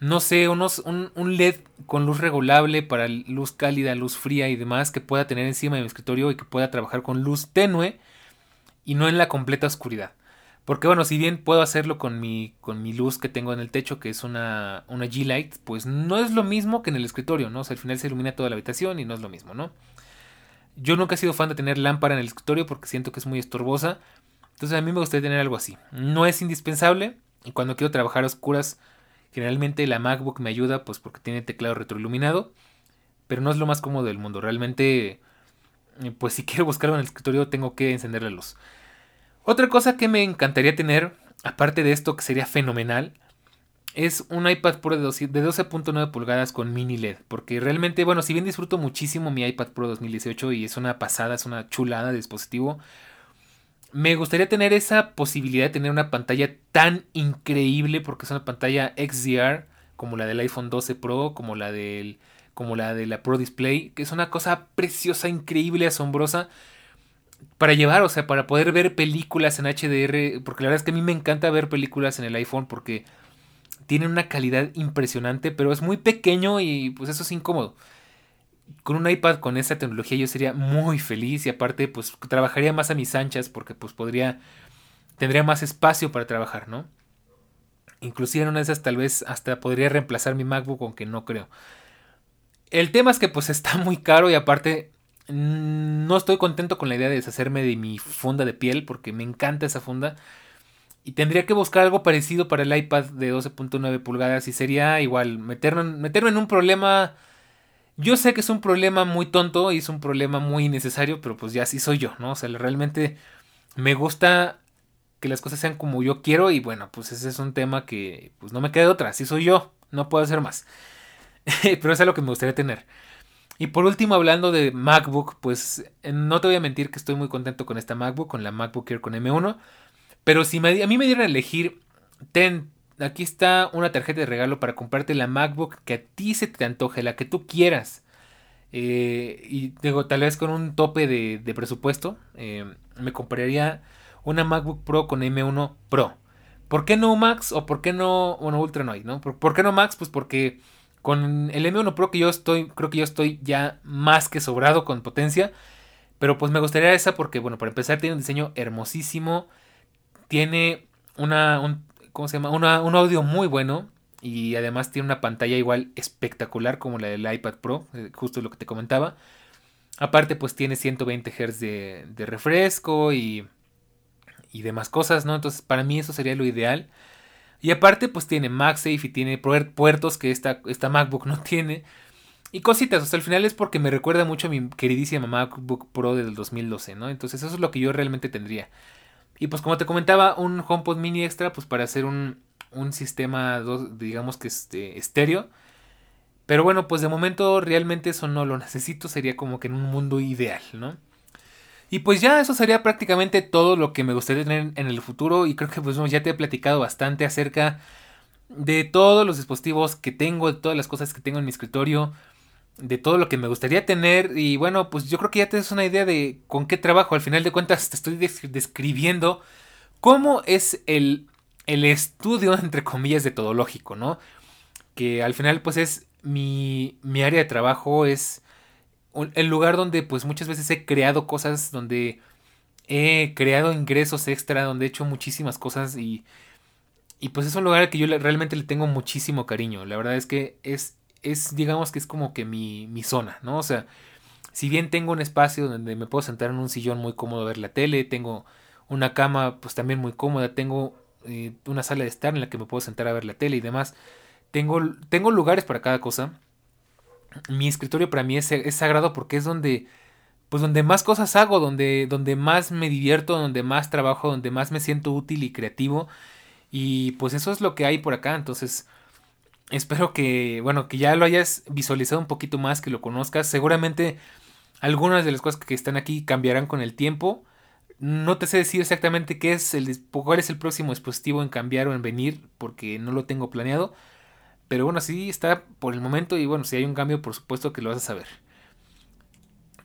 no sé, unos, un, un LED con luz regulable para luz cálida, luz fría y demás que pueda tener encima de mi escritorio y que pueda trabajar con luz tenue y no en la completa oscuridad. Porque bueno, si bien puedo hacerlo con mi, con mi luz que tengo en el techo, que es una, una G-Light, pues no es lo mismo que en el escritorio, ¿no? O sea, al final se ilumina toda la habitación y no es lo mismo, ¿no? Yo nunca he sido fan de tener lámpara en el escritorio porque siento que es muy estorbosa. Entonces a mí me gustaría tener algo así. No es indispensable. Y cuando quiero trabajar a oscuras, generalmente la MacBook me ayuda, pues porque tiene teclado retroiluminado. Pero no es lo más cómodo del mundo. Realmente, pues si quiero buscarlo en el escritorio, tengo que encender la luz. Otra cosa que me encantaría tener, aparte de esto que sería fenomenal, es un iPad Pro de 12.9 pulgadas con mini LED. Porque realmente, bueno, si bien disfruto muchísimo mi iPad Pro 2018 y es una pasada, es una chulada de dispositivo, me gustaría tener esa posibilidad de tener una pantalla tan increíble porque es una pantalla XDR como la del iPhone 12 Pro, como la del como la de la Pro Display, que es una cosa preciosa, increíble, asombrosa para llevar, o sea, para poder ver películas en HDR, porque la verdad es que a mí me encanta ver películas en el iPhone porque tienen una calidad impresionante, pero es muy pequeño y pues eso es incómodo. Con un iPad con esa tecnología yo sería muy feliz y aparte pues trabajaría más a mis anchas porque pues podría, tendría más espacio para trabajar, ¿no? Inclusive en una de esas tal vez hasta podría reemplazar mi MacBook, aunque no creo. El tema es que pues está muy caro y aparte no estoy contento con la idea de deshacerme de mi funda de piel porque me encanta esa funda. Y tendría que buscar algo parecido para el iPad de 12.9 pulgadas y sería igual meterme, meterme en un problema... Yo sé que es un problema muy tonto y es un problema muy innecesario, pero pues ya así soy yo, ¿no? O sea, realmente me gusta que las cosas sean como yo quiero y bueno, pues ese es un tema que pues no me queda otra, así soy yo, no puedo hacer más. pero es algo que me gustaría tener. Y por último, hablando de MacBook, pues eh, no te voy a mentir que estoy muy contento con esta MacBook, con la MacBook Air con M1. Pero si a mí me dieran a elegir, ten, aquí está una tarjeta de regalo para comprarte la MacBook que a ti se te antoje, la que tú quieras. Eh, y digo, tal vez con un tope de, presupuesto, eh, me compraría una MacBook Pro con M1 Pro. ¿Por qué no Max o por qué no, bueno, Ultra no hay, ¿no? ¿Por, qué no Max? Pues porque con el M1 Pro que yo estoy, creo que yo estoy ya más que sobrado con potencia. Pero pues me gustaría esa porque, bueno, para empezar tiene un diseño hermosísimo. Tiene una, un, ¿cómo se llama? Una, un audio muy bueno. Y además tiene una pantalla igual espectacular como la del iPad Pro, eh, justo lo que te comentaba. Aparte pues tiene 120 Hz de, de refresco y, y demás cosas, ¿no? Entonces para mí eso sería lo ideal. Y aparte pues tiene MagSafe y tiene puertos que esta, esta MacBook no tiene. Y cositas, hasta el final es porque me recuerda mucho a mi queridísima MacBook Pro del 2012, ¿no? Entonces eso es lo que yo realmente tendría. Y pues como te comentaba, un HomePod mini extra, pues para hacer un, un sistema, digamos que este, estéreo. Pero bueno, pues de momento realmente eso no lo necesito, sería como que en un mundo ideal, ¿no? Y pues ya eso sería prácticamente todo lo que me gustaría tener en el futuro y creo que pues ya te he platicado bastante acerca de todos los dispositivos que tengo, de todas las cosas que tengo en mi escritorio, de todo lo que me gustaría tener y bueno, pues yo creo que ya te das una idea de con qué trabajo. Al final de cuentas te estoy describiendo cómo es el, el estudio, entre comillas, de todo lógico, ¿no? Que al final pues es mi, mi área de trabajo, es el lugar donde pues muchas veces he creado cosas, donde he creado ingresos extra, donde he hecho muchísimas cosas y... Y pues es un lugar al que yo realmente le tengo muchísimo cariño. La verdad es que es es, digamos que es como que mi, mi zona, ¿no? O sea, si bien tengo un espacio donde me puedo sentar en un sillón muy cómodo a ver la tele, tengo una cama pues también muy cómoda, tengo eh, una sala de estar en la que me puedo sentar a ver la tele y demás, tengo, tengo lugares para cada cosa. Mi escritorio para mí es, es sagrado porque es donde pues donde más cosas hago, donde, donde más me divierto, donde más trabajo, donde más me siento útil y creativo. Y pues eso es lo que hay por acá. Entonces, espero que, bueno, que ya lo hayas visualizado un poquito más, que lo conozcas. Seguramente algunas de las cosas que están aquí cambiarán con el tiempo. No te sé decir exactamente qué es el, cuál es el próximo dispositivo en cambiar o en venir, porque no lo tengo planeado. Pero bueno, así está por el momento y bueno, si hay un cambio, por supuesto que lo vas a saber.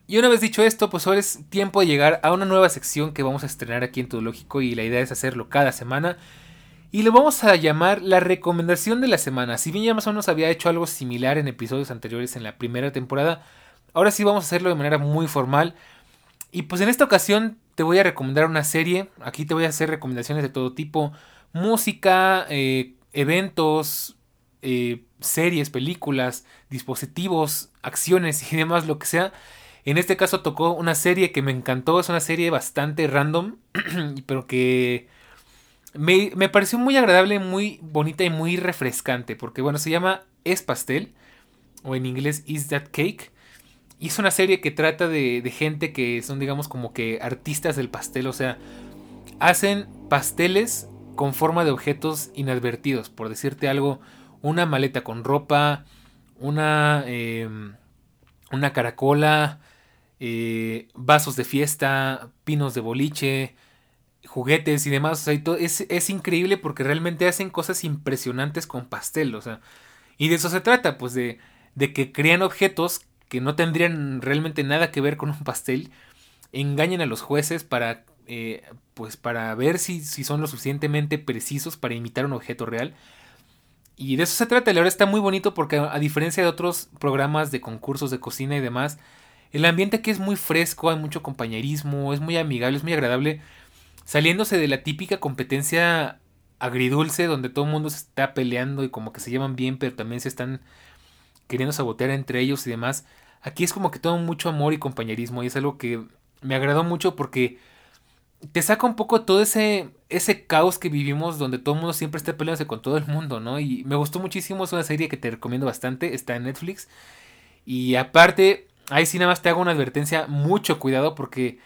Y una vez dicho esto, pues ahora es tiempo de llegar a una nueva sección que vamos a estrenar aquí en Todo Lógico y la idea es hacerlo cada semana. Y lo vamos a llamar la recomendación de la semana. Si bien ya más o menos había hecho algo similar en episodios anteriores en la primera temporada, ahora sí vamos a hacerlo de manera muy formal. Y pues en esta ocasión te voy a recomendar una serie. Aquí te voy a hacer recomendaciones de todo tipo. Música, eh, eventos, eh, series, películas, dispositivos, acciones y demás, lo que sea. En este caso tocó una serie que me encantó. Es una serie bastante random, pero que me, pareció muy agradable, muy bonita y muy refrescante. Porque bueno, se llama Es Pastel. O en inglés Is That Cake. Y es una serie que trata de, de gente que son digamos como que artistas del pastel. O sea, hacen pasteles con forma de objetos inadvertidos. Por decirte algo, una maleta con ropa, una, em, una caracola, eh, vasos de fiesta, pinos de boliche, juguetes y demás. O sea, es, es, increíble porque realmente hacen cosas impresionantes con pastel. O sea, y de eso se trata, pues de, de que crean objetos que no tendrían realmente nada que ver con un pastel. Engañan a los jueces para, eh, pues para ver si, si son lo suficientemente precisos para imitar un objeto real. Y de eso se trata. La verdad está muy bonito porque a diferencia de otros programas de concursos de cocina y demás, el ambiente aquí es muy fresco, hay mucho compañerismo, es muy amigable, es muy agradable saliéndose de la típica competencia agridulce donde todo el mundo se está peleando y como que se llevan bien, pero también se están queriendo sabotear entre ellos y demás. Aquí es como que todo mucho amor y compañerismo y es algo que me agradó mucho porque te saca un poco todo ese, ese caos que vivimos donde todo el mundo siempre está peleándose con todo el mundo, ¿no? Y me gustó muchísimo, es una serie que te recomiendo bastante, está en Netflix. Y aparte, ahí sí nada más te hago una advertencia, mucho cuidado porque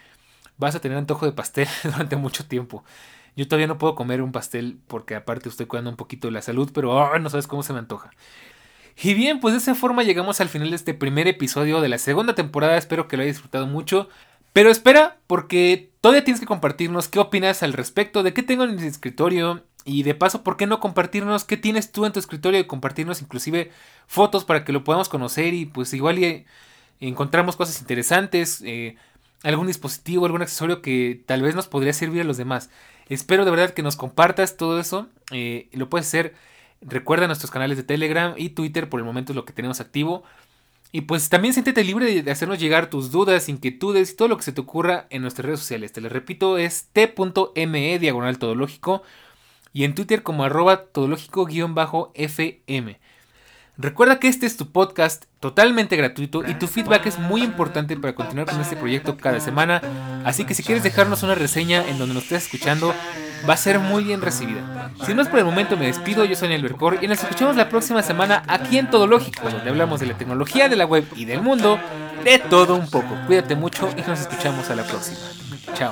vas a tener antojo de pastel durante mucho tiempo. Yo todavía no puedo comer un pastel porque aparte estoy cuidando un poquito de la salud, pero ah, no sabes cómo se me antoja. Y bien, pues de esa forma llegamos al final de este primer episodio de la segunda temporada. Espero que lo hayas disfrutado mucho. Pero espera, porque Todavía tienes que compartirnos qué opinas al respecto, de qué tengo en mi escritorio y de paso, ¿por qué no compartirnos qué tienes tú en tu escritorio y compartirnos inclusive fotos para que lo podamos conocer y pues igual eh, encontramos cosas interesantes, eh, algún dispositivo, algún accesorio que tal vez nos podría servir a los demás? Espero de verdad que nos compartas todo eso, eh, lo puedes hacer. Recuerda nuestros canales de Telegram y Twitter por el momento es lo que tenemos activo. Y pues también siéntete libre de hacernos llegar tus dudas, inquietudes y todo lo que se te ocurra en nuestras redes sociales. Te les repito, es t.me diagonal todológico y en Twitter como arroba todológico-fm. Recuerda que este es tu podcast totalmente gratuito y tu feedback es muy importante para continuar con este proyecto cada semana. Así que si quieres dejarnos una reseña en donde nos estés escuchando, va a ser muy bien recibida. Sin más por el momento me despido, yo soy Nelver Cor y nos escuchamos la próxima semana aquí en Todo Lógico, donde hablamos de la tecnología, de la web y del mundo, de todo un poco. Cuídate mucho y nos escuchamos a la próxima. Chao.